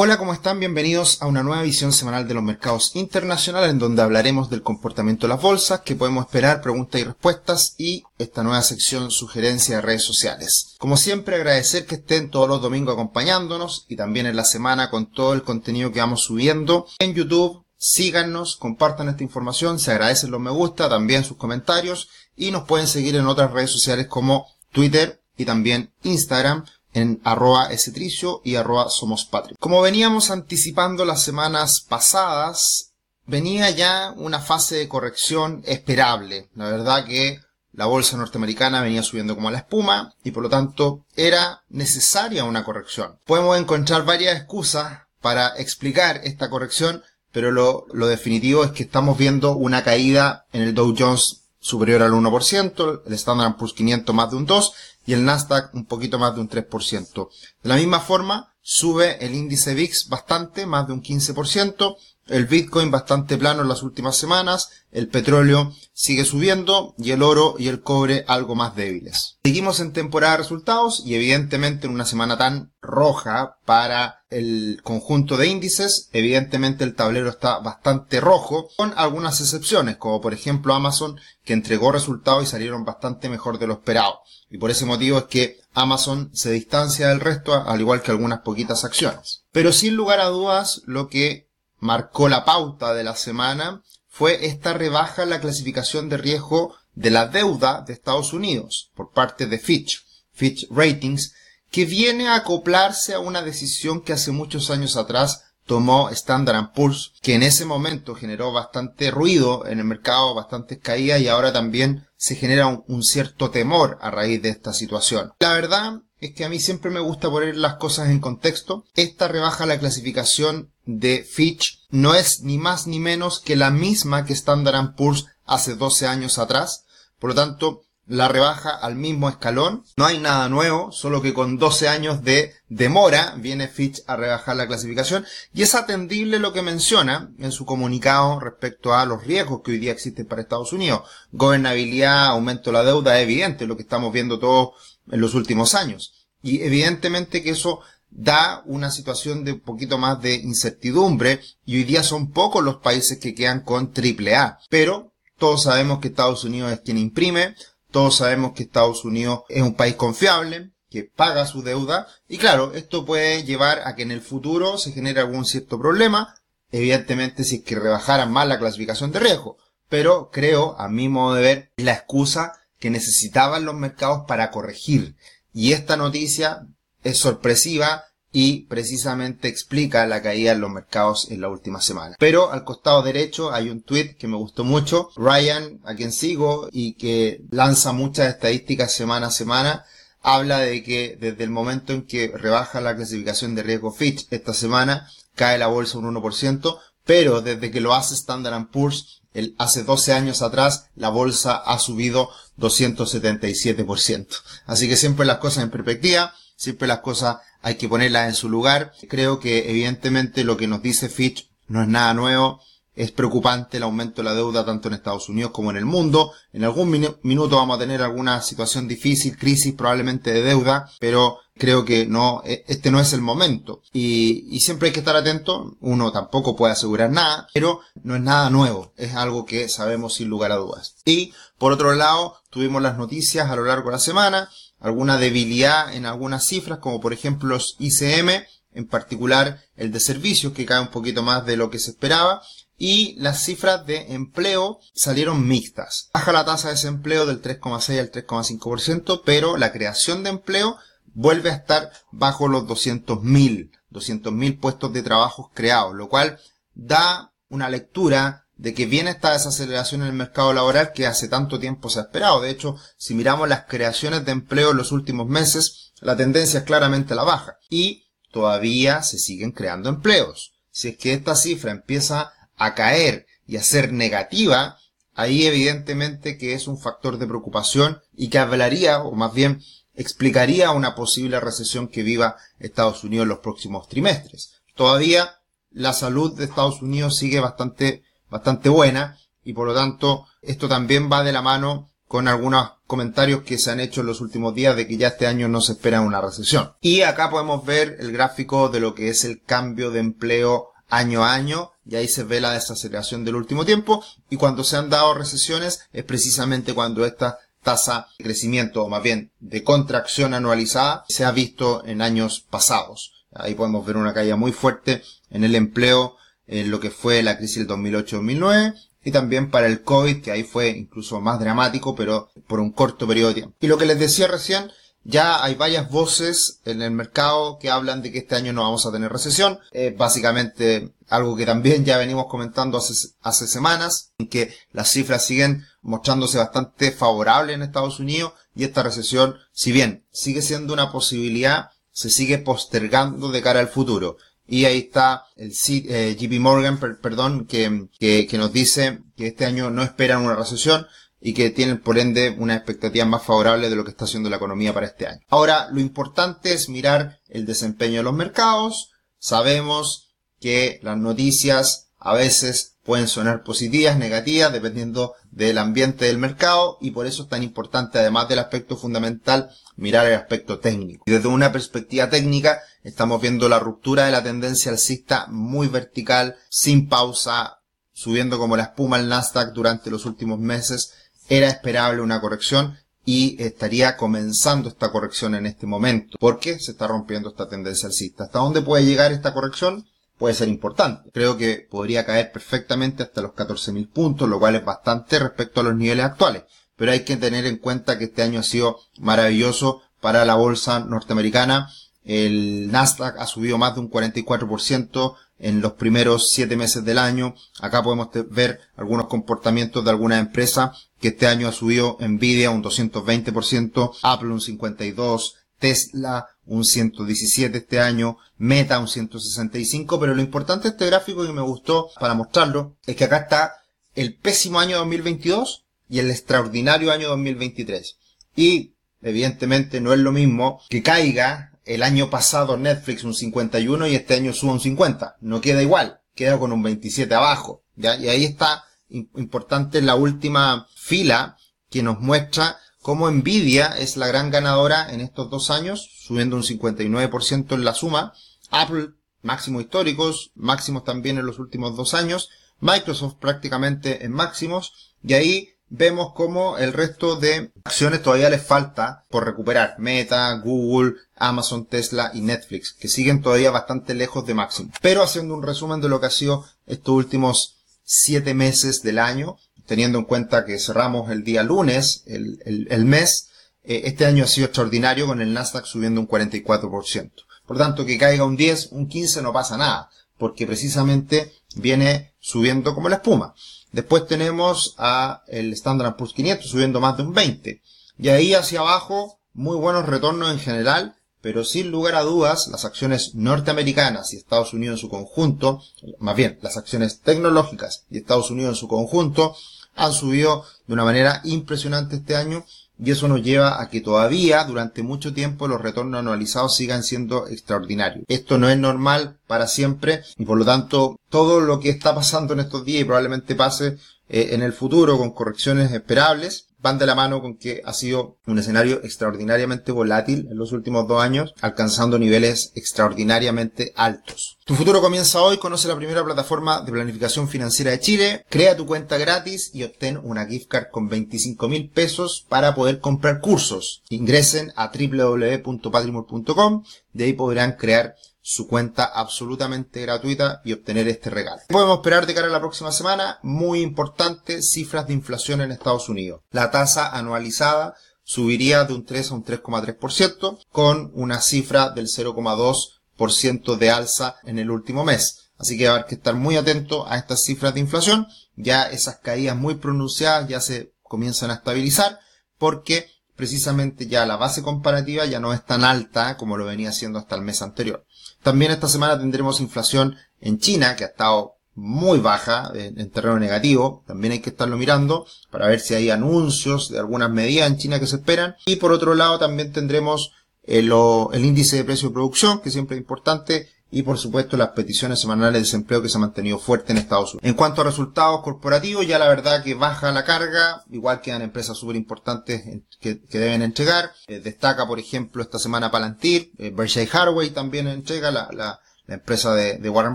Hola, ¿cómo están? Bienvenidos a una nueva visión semanal de los mercados internacionales en donde hablaremos del comportamiento de las bolsas, que podemos esperar, preguntas y respuestas y esta nueva sección sugerencia de redes sociales. Como siempre agradecer que estén todos los domingos acompañándonos y también en la semana con todo el contenido que vamos subiendo en YouTube. Síganos, compartan esta información, se agradecen los me gusta, también sus comentarios y nos pueden seguir en otras redes sociales como Twitter y también Instagram en arroba esetricio y arroba somos patria. Como veníamos anticipando las semanas pasadas, venía ya una fase de corrección esperable. La verdad que la bolsa norteamericana venía subiendo como la espuma y por lo tanto era necesaria una corrección. Podemos encontrar varias excusas para explicar esta corrección, pero lo, lo definitivo es que estamos viendo una caída en el Dow Jones superior al 1%, el Standard Poor's 500 más de un 2% y el Nasdaq un poquito más de un 3%. De la misma forma, sube el índice VIX bastante, más de un 15%, el Bitcoin bastante plano en las últimas semanas, el petróleo sigue subiendo y el oro y el cobre algo más débiles. Seguimos en temporada de resultados y evidentemente en una semana tan roja para el conjunto de índices, evidentemente el tablero está bastante rojo, con algunas excepciones, como por ejemplo Amazon, que entregó resultados y salieron bastante mejor de lo esperado. Y por ese motivo es que Amazon se distancia del resto, al igual que algunas poquitas acciones. Pero sin lugar a dudas, lo que marcó la pauta de la semana fue esta rebaja en la clasificación de riesgo de la deuda de Estados Unidos por parte de Fitch, Fitch Ratings, que viene a acoplarse a una decisión que hace muchos años atrás tomó Standard Poor's, que en ese momento generó bastante ruido en el mercado, bastantes caídas y ahora también se genera un, un, cierto temor a raíz de esta situación. La verdad es que a mí siempre me gusta poner las cosas en contexto. Esta rebaja la clasificación de Fitch no es ni más ni menos que la misma que Standard Poor's hace 12 años atrás. Por lo tanto, la rebaja al mismo escalón. No hay nada nuevo, solo que con 12 años de demora viene Fitch a rebajar la clasificación y es atendible lo que menciona en su comunicado respecto a los riesgos que hoy día existen para Estados Unidos. Gobernabilidad, aumento de la deuda, es evidente, lo que estamos viendo todos en los últimos años. Y evidentemente que eso da una situación de un poquito más de incertidumbre y hoy día son pocos los países que quedan con triple A. Pero todos sabemos que Estados Unidos es quien imprime, todos sabemos que Estados Unidos es un país confiable, que paga su deuda, y claro, esto puede llevar a que en el futuro se genere algún cierto problema, evidentemente si es que rebajaran más la clasificación de riesgo, pero creo, a mi modo de ver, la excusa que necesitaban los mercados para corregir. Y esta noticia es sorpresiva y precisamente explica la caída en los mercados en la última semana. Pero al costado derecho hay un tweet que me gustó mucho. Ryan, a quien sigo y que lanza muchas estadísticas semana a semana, habla de que desde el momento en que rebaja la clasificación de riesgo Fitch esta semana, cae la bolsa un 1%, pero desde que lo hace Standard Poor's, el, hace 12 años atrás, la bolsa ha subido 277%. Así que siempre las cosas en perspectiva, siempre las cosas hay que ponerlas en su lugar. Creo que evidentemente lo que nos dice Fitch no es nada nuevo. Es preocupante el aumento de la deuda tanto en Estados Unidos como en el mundo. En algún minuto vamos a tener alguna situación difícil, crisis probablemente de deuda, pero creo que no, e, este no es el momento. Y, y, siempre hay que estar atento. Uno tampoco puede asegurar nada, pero no es nada nuevo. Es algo que sabemos sin lugar a dudas. Y por otro lado, tuvimos las noticias a lo largo de la semana alguna debilidad en algunas cifras, como por ejemplo los ICM, en particular el de servicios, que cae un poquito más de lo que se esperaba, y las cifras de empleo salieron mixtas. Baja la tasa de desempleo del 3,6 al 3,5%, pero la creación de empleo vuelve a estar bajo los 200.000, 200.000 puestos de trabajo creados, lo cual da una lectura de que viene esta desaceleración en el mercado laboral que hace tanto tiempo se ha esperado. De hecho, si miramos las creaciones de empleo en los últimos meses, la tendencia es claramente la baja. Y todavía se siguen creando empleos. Si es que esta cifra empieza a caer y a ser negativa, ahí evidentemente que es un factor de preocupación y que hablaría, o más bien explicaría una posible recesión que viva Estados Unidos en los próximos trimestres. Todavía la salud de Estados Unidos sigue bastante bastante buena y por lo tanto esto también va de la mano con algunos comentarios que se han hecho en los últimos días de que ya este año no se espera una recesión. Y acá podemos ver el gráfico de lo que es el cambio de empleo año a año y ahí se ve la desaceleración del último tiempo y cuando se han dado recesiones es precisamente cuando esta tasa de crecimiento o más bien de contracción anualizada se ha visto en años pasados. Ahí podemos ver una caída muy fuerte en el empleo en lo que fue la crisis del 2008-2009 y también para el COVID, que ahí fue incluso más dramático, pero por un corto periodo de tiempo. Y lo que les decía recién, ya hay varias voces en el mercado que hablan de que este año no vamos a tener recesión. Es básicamente algo que también ya venimos comentando hace, hace semanas, en que las cifras siguen mostrándose bastante favorables en Estados Unidos y esta recesión, si bien sigue siendo una posibilidad, se sigue postergando de cara al futuro. Y ahí está el eh, JP Morgan, perdón, que, nos dice que este año no esperan una recesión y que tienen por ende una expectativa más favorable de lo que está haciendo la economía para este año. Ahora, lo importante es mirar el desempeño de los mercados. Sabemos que las noticias a veces pueden sonar positivas, negativas, dependiendo del ambiente del mercado y por eso es tan importante, además del aspecto fundamental, mirar el aspecto técnico. Y desde una perspectiva técnica, estamos viendo la ruptura de la tendencia alcista muy vertical, sin pausa, subiendo como la espuma el Nasdaq durante los últimos meses. Era esperable una corrección y estaría comenzando esta corrección en este momento, porque se está rompiendo esta tendencia alcista. ¿Hasta dónde puede llegar esta corrección? puede ser importante. Creo que podría caer perfectamente hasta los 14.000 puntos, lo cual es bastante respecto a los niveles actuales. Pero hay que tener en cuenta que este año ha sido maravilloso para la bolsa norteamericana. El Nasdaq ha subido más de un 44% en los primeros 7 meses del año. Acá podemos ver algunos comportamientos de algunas empresas que este año ha subido Nvidia un 220%, Apple un 52%, Tesla un 117 este año, Meta un 165, pero lo importante de este gráfico que me gustó para mostrarlo es que acá está el pésimo año 2022 y el extraordinario año 2023. Y evidentemente no es lo mismo que caiga el año pasado Netflix un 51 y este año suba un 50. No queda igual, queda con un 27 abajo. ¿ya? Y ahí está importante la última fila que nos muestra como Nvidia es la gran ganadora en estos dos años, subiendo un 59% en la suma. Apple, máximos históricos, máximos también en los últimos dos años. Microsoft prácticamente en máximos. Y ahí vemos como el resto de acciones todavía les falta por recuperar. Meta, Google, Amazon, Tesla y Netflix, que siguen todavía bastante lejos de máximo. Pero haciendo un resumen de lo que ha sido estos últimos siete meses del año, teniendo en cuenta que cerramos el día lunes, el, mes, eh, este año ha sido extraordinario con el Nasdaq subiendo un 44%. Por tanto, que caiga un 10, un 15 no pasa nada, porque precisamente viene subiendo como la espuma. Después tenemos a el Standard Poor's 500 subiendo más de un 20. Y ahí hacia abajo, muy buenos retornos en general, pero sin lugar a dudas, las acciones norteamericanas y Estados Unidos en su conjunto, más bien, las acciones tecnológicas y Estados Unidos en su conjunto, han subido de una manera impresionante este año y eso nos lleva a que todavía durante mucho tiempo los retornos anualizados sigan siendo extraordinarios. Esto no es normal para siempre y por lo tanto todo lo que está pasando en estos días y probablemente pase eh, en el futuro con correcciones esperables van de la mano con que ha sido un escenario extraordinariamente volátil en los últimos dos años, alcanzando niveles extraordinariamente altos. Tu futuro comienza hoy, conoce la primera plataforma de planificación financiera de Chile, crea tu cuenta gratis y obtén una gift card con 25 mil pesos para poder comprar cursos. Ingresen a www.patrimor.com, de ahí podrán crear su cuenta absolutamente gratuita y obtener este regalo. Podemos esperar de cara a la próxima semana? Muy importante, cifras de inflación en Estados Unidos. La tasa anualizada subiría de un 3 a un 3,3% con una cifra del 0,2% de alza en el último mes. Así que va a haber que estar muy atento a estas cifras de inflación. Ya esas caídas muy pronunciadas ya se comienzan a estabilizar porque precisamente ya la base comparativa ya no es tan alta como lo venía siendo hasta el mes anterior. También esta semana tendremos inflación en China, que ha estado muy baja en, terreno negativo. También hay que estarlo mirando para ver si hay anuncios de algunas medidas en China que se esperan. Y por otro lado también tendremos el, índice de precio de producción, que siempre es importante, y por supuesto las peticiones semanales de desempleo que se ha mantenido fuerte en Estados Unidos. En cuanto a resultados corporativos, ya la verdad que baja la carga, igual quedan empresas súper importantes que, deben entregar. Eh, destaca, por ejemplo, esta semana Palantir, eh, Berkshire Hathaway también entrega la, la, empresa de, Warren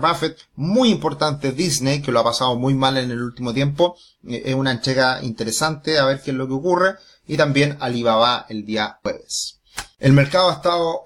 Buffett. Muy importante Disney, que lo ha pasado muy mal en el último tiempo. Eh, es una entrega interesante, a ver qué es lo que ocurre. Y también Alibaba el día jueves. El mercado ha estado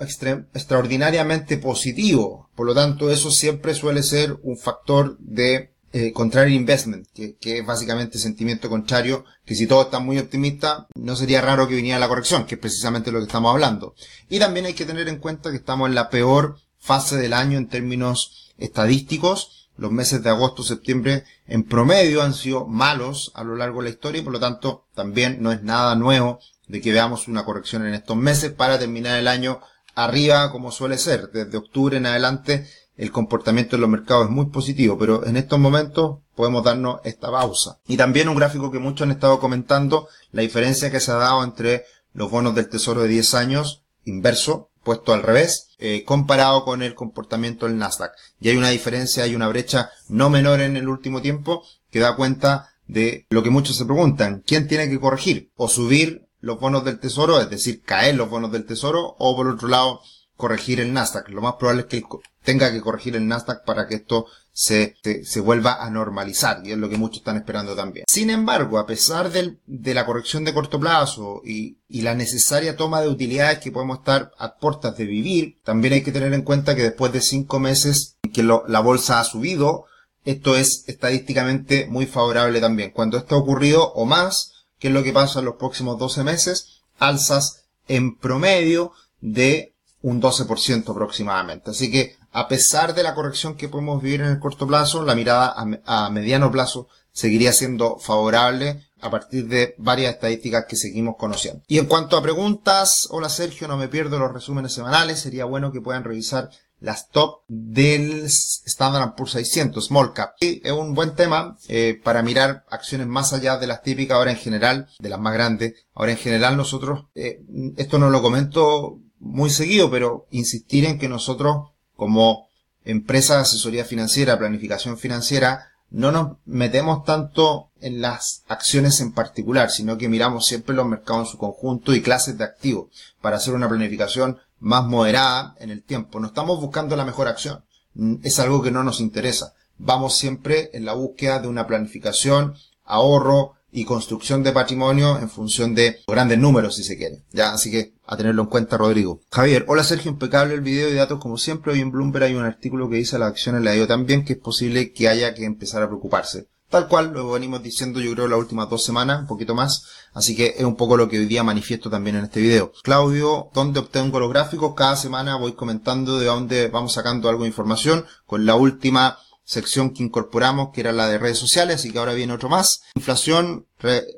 extraordinariamente positivo, por lo tanto eso siempre suele ser un factor de eh, contrario investment, que, es básicamente sentimiento contrario, que si todo está muy optimista, no sería raro que viniera la corrección, que es precisamente lo que estamos hablando. Y también hay que tener en cuenta que estamos en la peor fase del año en términos estadísticos. Los meses de agosto, septiembre, en promedio han sido malos a lo largo de la historia y por lo tanto también no es nada nuevo de que veamos una corrección en estos meses para terminar el año arriba como suele ser. Desde octubre en adelante el comportamiento de los mercados es muy positivo, pero en estos momentos podemos darnos esta pausa. Y también un gráfico que muchos han estado comentando, la diferencia que se ha dado entre los bonos del tesoro de 10 años inverso, puesto al revés, eh, comparado con el comportamiento del Nasdaq. Y hay una diferencia, hay una brecha no menor en el último tiempo que da cuenta de lo que muchos se preguntan, ¿quién tiene que corregir? ¿O subir los bonos del tesoro, es decir, caer los bonos del tesoro, o por otro lado, corregir el Nasdaq. Lo más probable es que tenga que corregir el Nasdaq para que esto se, se, vuelva a normalizar, y es lo que muchos están esperando también. Sin embargo, a pesar del, de la corrección de corto plazo y, y, la necesaria toma de utilidades que podemos estar a puertas de vivir, también hay que tener en cuenta que después de cinco meses que la bolsa ha subido, esto es estadísticamente muy favorable también. Cuando esto ha ocurrido o más, ¿Qué es lo que pasa en los próximos 12 meses? Alzas en promedio de un 12% aproximadamente. Así que a pesar de la corrección que podemos vivir en el corto plazo, la mirada a, mediano plazo seguiría siendo favorable a partir de varias estadísticas que seguimos conociendo. Y en cuanto a preguntas, hola Sergio, no me pierdo los resúmenes semanales, sería bueno que puedan revisar las top del Standard Poor's 600 Small Cap. Y es un buen tema eh, para mirar acciones más allá de las típicas ahora en general, de las más grandes. Ahora en general nosotros, eh, esto no lo comento muy seguido, pero insistir en que nosotros como empresa de asesoría financiera, planificación financiera, no nos metemos tanto en las acciones en particular, sino que miramos siempre los mercados en su conjunto y clases de activos para hacer una planificación más moderada en el tiempo. No estamos buscando la mejor acción. Mm, es algo que no nos interesa. Vamos siempre en la búsqueda de una planificación, ahorro y construcción de patrimonio en función de grandes números, si se quiere. Ya, así que a tenerlo en cuenta, Rodrigo. Javier, hola Sergio, impecable el video de datos como siempre. Hoy en Bloomberg hay un artículo que dice las acciones le ha ido tan que es posible que haya que empezar a preocuparse. Tal cual lo venimos diciendo yo creo las últimas dos semanas, un poquito más. Así que es un poco lo que hoy día manifiesto también en este video. Claudio, ¿dónde obtengo los gráficos? Cada semana voy comentando de dónde vamos sacando algo de información con la última sección que incorporamos, que era la de redes sociales, así que ahora viene otro más. Inflación,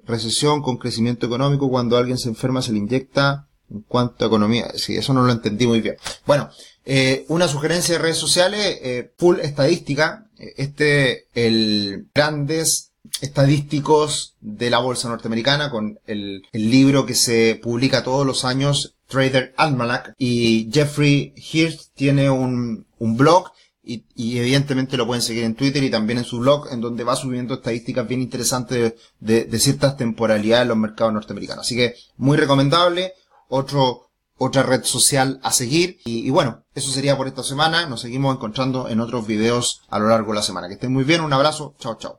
recesión con crecimiento económico, cuando alguien se enferma se le inyecta en cuanto a economía. Sí, eso no lo entendí muy bien. Bueno, eh, una sugerencia de redes sociales, eh, full estadística, este, el grandes estadísticos de la bolsa norteamericana con el, libro que se publica todos los años, Trader Almanac, y Jeffrey Hirsch tiene un, blog y, evidentemente lo pueden seguir en Twitter y también en su blog, en donde va subiendo estadísticas bien interesantes de, de ciertas temporalidades en los mercados norteamericanos. Así que muy recomendable. Otro otra red social a seguir. Y, bueno, eso sería por esta semana. Nos seguimos encontrando en otros videos a lo largo de la semana. Que estén muy bien, un abrazo, chao chao.